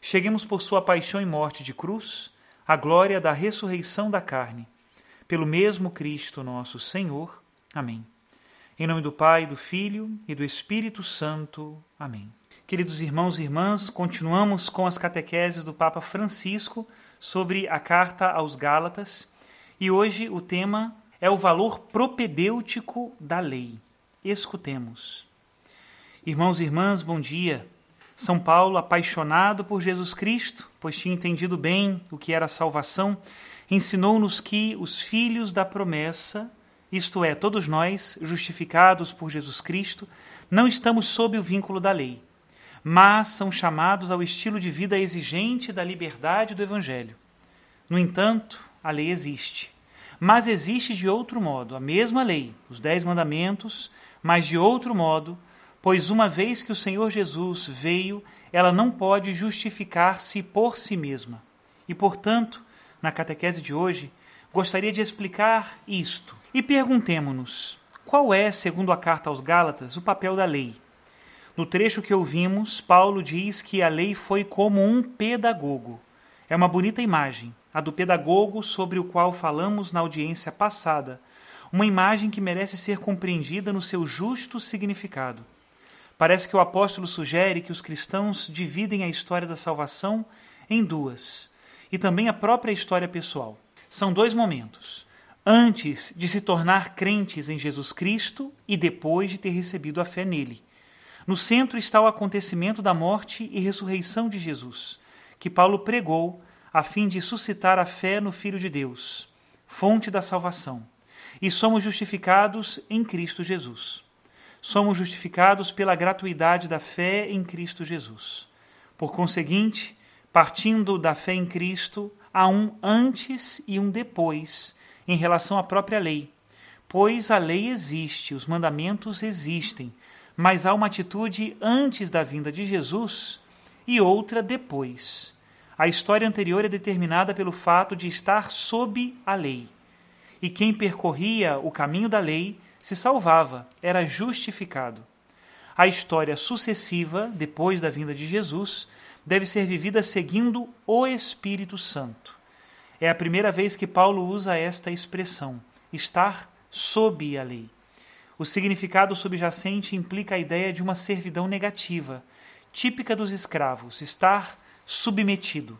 cheguemos por sua paixão e morte de cruz à glória da ressurreição da carne. Pelo mesmo Cristo nosso Senhor. Amém. Em nome do Pai, do Filho e do Espírito Santo. Amém. Queridos irmãos e irmãs, continuamos com as catequeses do Papa Francisco sobre a carta aos Gálatas e hoje o tema é o valor propedêutico da lei. Escutemos. Irmãos e irmãs, bom dia. São Paulo, apaixonado por Jesus Cristo, pois tinha entendido bem o que era a salvação, ensinou-nos que os filhos da promessa, isto é, todos nós, justificados por Jesus Cristo, não estamos sob o vínculo da lei, mas são chamados ao estilo de vida exigente da liberdade do Evangelho. No entanto, a lei existe, mas existe de outro modo, a mesma lei, os Dez Mandamentos, mas de outro modo, pois uma vez que o Senhor Jesus veio, ela não pode justificar-se por si mesma. E, portanto, na catequese de hoje, gostaria de explicar isto. E perguntemo-nos: qual é, segundo a carta aos Gálatas, o papel da lei? No trecho que ouvimos, Paulo diz que a lei foi como um pedagogo. É uma bonita imagem, a do pedagogo sobre o qual falamos na audiência passada, uma imagem que merece ser compreendida no seu justo significado. Parece que o apóstolo sugere que os cristãos dividem a história da salvação em duas, e também a própria história pessoal. São dois momentos. Antes de se tornar crentes em Jesus Cristo e depois de ter recebido a fé nele. No centro está o acontecimento da morte e ressurreição de Jesus, que Paulo pregou a fim de suscitar a fé no Filho de Deus, fonte da salvação. E somos justificados em Cristo Jesus somos justificados pela gratuidade da fé em Cristo Jesus. Por conseguinte, partindo da fé em Cristo, há um antes e um depois em relação à própria lei. Pois a lei existe, os mandamentos existem, mas há uma atitude antes da vinda de Jesus e outra depois. A história anterior é determinada pelo fato de estar sob a lei. E quem percorria o caminho da lei se salvava, era justificado. A história sucessiva, depois da vinda de Jesus, deve ser vivida seguindo o Espírito Santo. É a primeira vez que Paulo usa esta expressão, estar sob a lei. O significado subjacente implica a ideia de uma servidão negativa, típica dos escravos, estar submetido.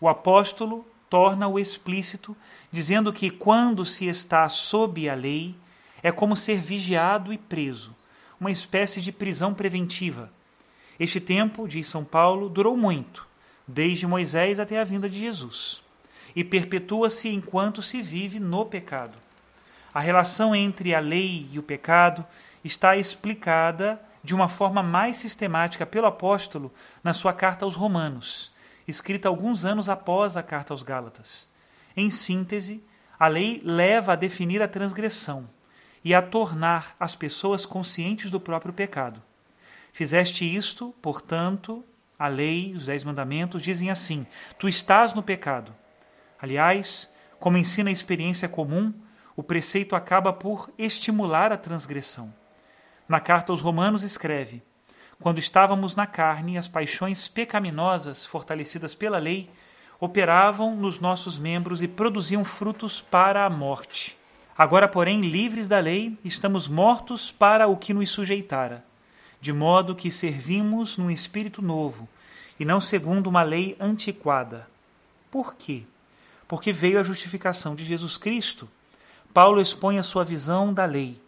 O apóstolo torna-o explícito, dizendo que quando se está sob a lei, é como ser vigiado e preso, uma espécie de prisão preventiva. Este tempo, diz São Paulo, durou muito, desde Moisés até a vinda de Jesus, e perpetua-se enquanto se vive no pecado. A relação entre a lei e o pecado está explicada de uma forma mais sistemática pelo apóstolo na sua carta aos Romanos, escrita alguns anos após a carta aos Gálatas. Em síntese, a lei leva a definir a transgressão, e a tornar as pessoas conscientes do próprio pecado. Fizeste isto, portanto, a lei, os dez mandamentos dizem assim: Tu estás no pecado. Aliás, como ensina a experiência comum, o preceito acaba por estimular a transgressão. Na carta aos Romanos escreve: Quando estávamos na carne, as paixões pecaminosas, fortalecidas pela lei, operavam nos nossos membros e produziam frutos para a morte. Agora, porém, livres da lei, estamos mortos para o que nos sujeitara, de modo que servimos num espírito novo, e não segundo uma lei antiquada. Por quê? Porque veio a justificação de Jesus Cristo. Paulo expõe a sua visão da lei.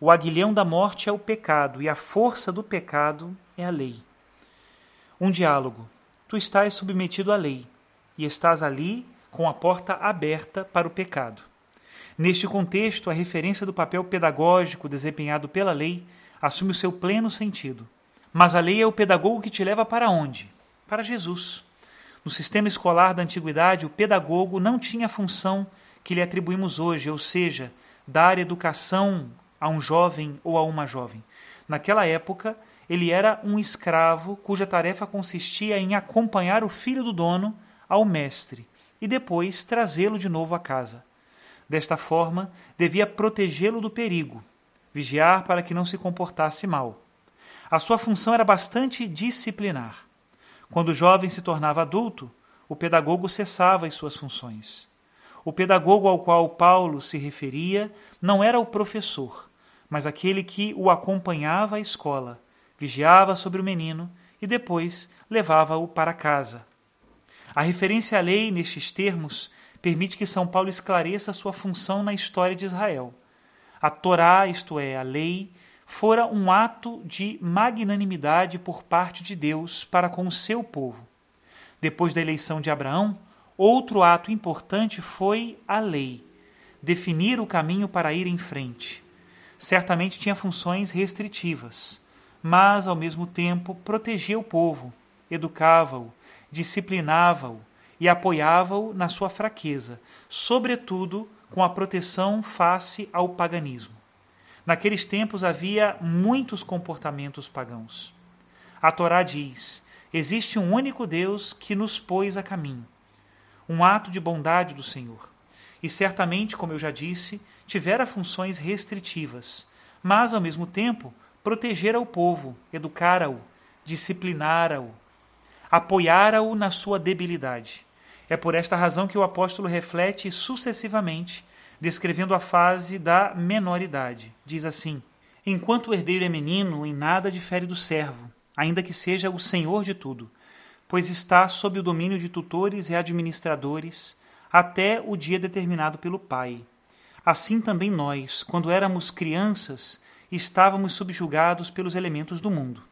O aguilhão da morte é o pecado, e a força do pecado é a lei. Um diálogo. Tu estás submetido à lei, e estás ali com a porta aberta para o pecado. Neste contexto, a referência do papel pedagógico desempenhado pela lei assume o seu pleno sentido. Mas a lei é o pedagogo que te leva para onde? Para Jesus. No sistema escolar da antiguidade, o pedagogo não tinha a função que lhe atribuímos hoje, ou seja, dar educação a um jovem ou a uma jovem. Naquela época, ele era um escravo cuja tarefa consistia em acompanhar o filho do dono ao mestre e depois trazê-lo de novo à casa. Desta forma, devia protegê-lo do perigo, vigiar para que não se comportasse mal. A sua função era bastante disciplinar. Quando o jovem se tornava adulto, o pedagogo cessava as suas funções. O pedagogo ao qual Paulo se referia não era o professor, mas aquele que o acompanhava à escola, vigiava sobre o menino e depois levava-o para casa. A referência à lei nestes termos permite que São Paulo esclareça sua função na história de Israel. A Torá, isto é, a lei, fora um ato de magnanimidade por parte de Deus para com o seu povo. Depois da eleição de Abraão, outro ato importante foi a lei, definir o caminho para ir em frente. Certamente tinha funções restritivas, mas ao mesmo tempo protegia o povo, educava-o, disciplinava-o e apoiava-o na sua fraqueza, sobretudo com a proteção face ao paganismo. Naqueles tempos havia muitos comportamentos pagãos. A Torá diz: existe um único Deus que nos pôs a caminho. Um ato de bondade do Senhor. E certamente, como eu já disse, tivera funções restritivas, mas ao mesmo tempo protegera o povo, educara-o, disciplinara-o, apoiara-o na sua debilidade. É por esta razão que o apóstolo reflete sucessivamente, descrevendo a fase da menoridade. Diz assim: Enquanto o herdeiro é menino, em nada difere do servo, ainda que seja o senhor de tudo, pois está sob o domínio de tutores e administradores até o dia determinado pelo Pai. Assim também nós, quando éramos crianças, estávamos subjugados pelos elementos do mundo.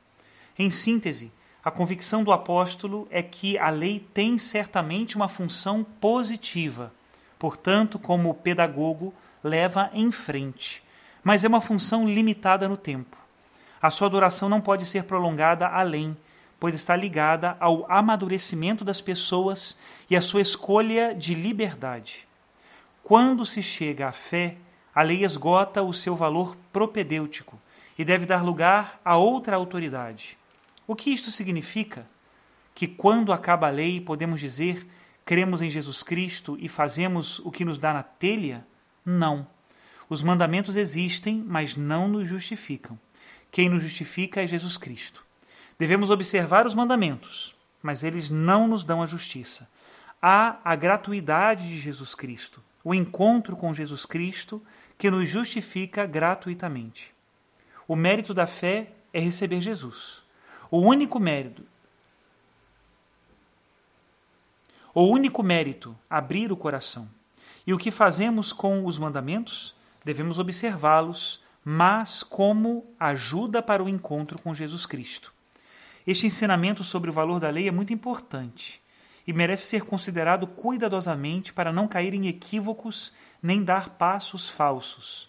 Em síntese, a convicção do apóstolo é que a lei tem certamente uma função positiva, portanto, como pedagogo, leva em frente, mas é uma função limitada no tempo. A sua duração não pode ser prolongada além, pois está ligada ao amadurecimento das pessoas e à sua escolha de liberdade. Quando se chega à fé, a lei esgota o seu valor propedêutico e deve dar lugar a outra autoridade. O que isto significa? Que quando acaba a lei, podemos dizer cremos em Jesus Cristo e fazemos o que nos dá na telha? Não. Os mandamentos existem, mas não nos justificam. Quem nos justifica é Jesus Cristo. Devemos observar os mandamentos, mas eles não nos dão a justiça. Há a gratuidade de Jesus Cristo, o encontro com Jesus Cristo que nos justifica gratuitamente. O mérito da fé é receber Jesus. O único mérito. O único mérito, abrir o coração. E o que fazemos com os mandamentos? Devemos observá-los, mas como ajuda para o encontro com Jesus Cristo. Este ensinamento sobre o valor da lei é muito importante e merece ser considerado cuidadosamente para não cair em equívocos nem dar passos falsos.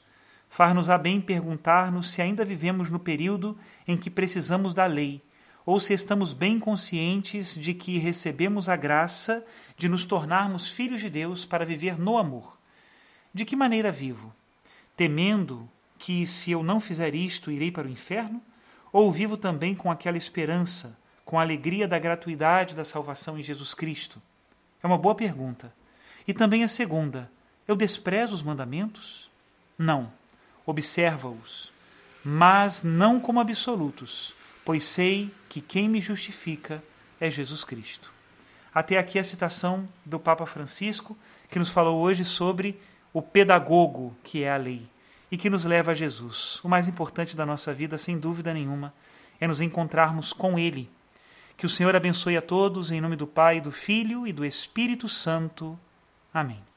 Far-nos a bem perguntar-nos se ainda vivemos no período em que precisamos da lei ou se estamos bem conscientes de que recebemos a graça de nos tornarmos filhos de Deus para viver no amor. De que maneira vivo? Temendo que, se eu não fizer isto, irei para o inferno? Ou vivo também com aquela esperança, com a alegria da gratuidade da salvação em Jesus Cristo? É uma boa pergunta. E também a segunda: eu desprezo os mandamentos? Não, observa-os, mas não como absolutos, pois sei que quem me justifica é Jesus Cristo. Até aqui a citação do Papa Francisco, que nos falou hoje sobre o pedagogo que é a lei e que nos leva a Jesus. O mais importante da nossa vida, sem dúvida nenhuma, é nos encontrarmos com Ele. Que o Senhor abençoe a todos, em nome do Pai, do Filho e do Espírito Santo. Amém.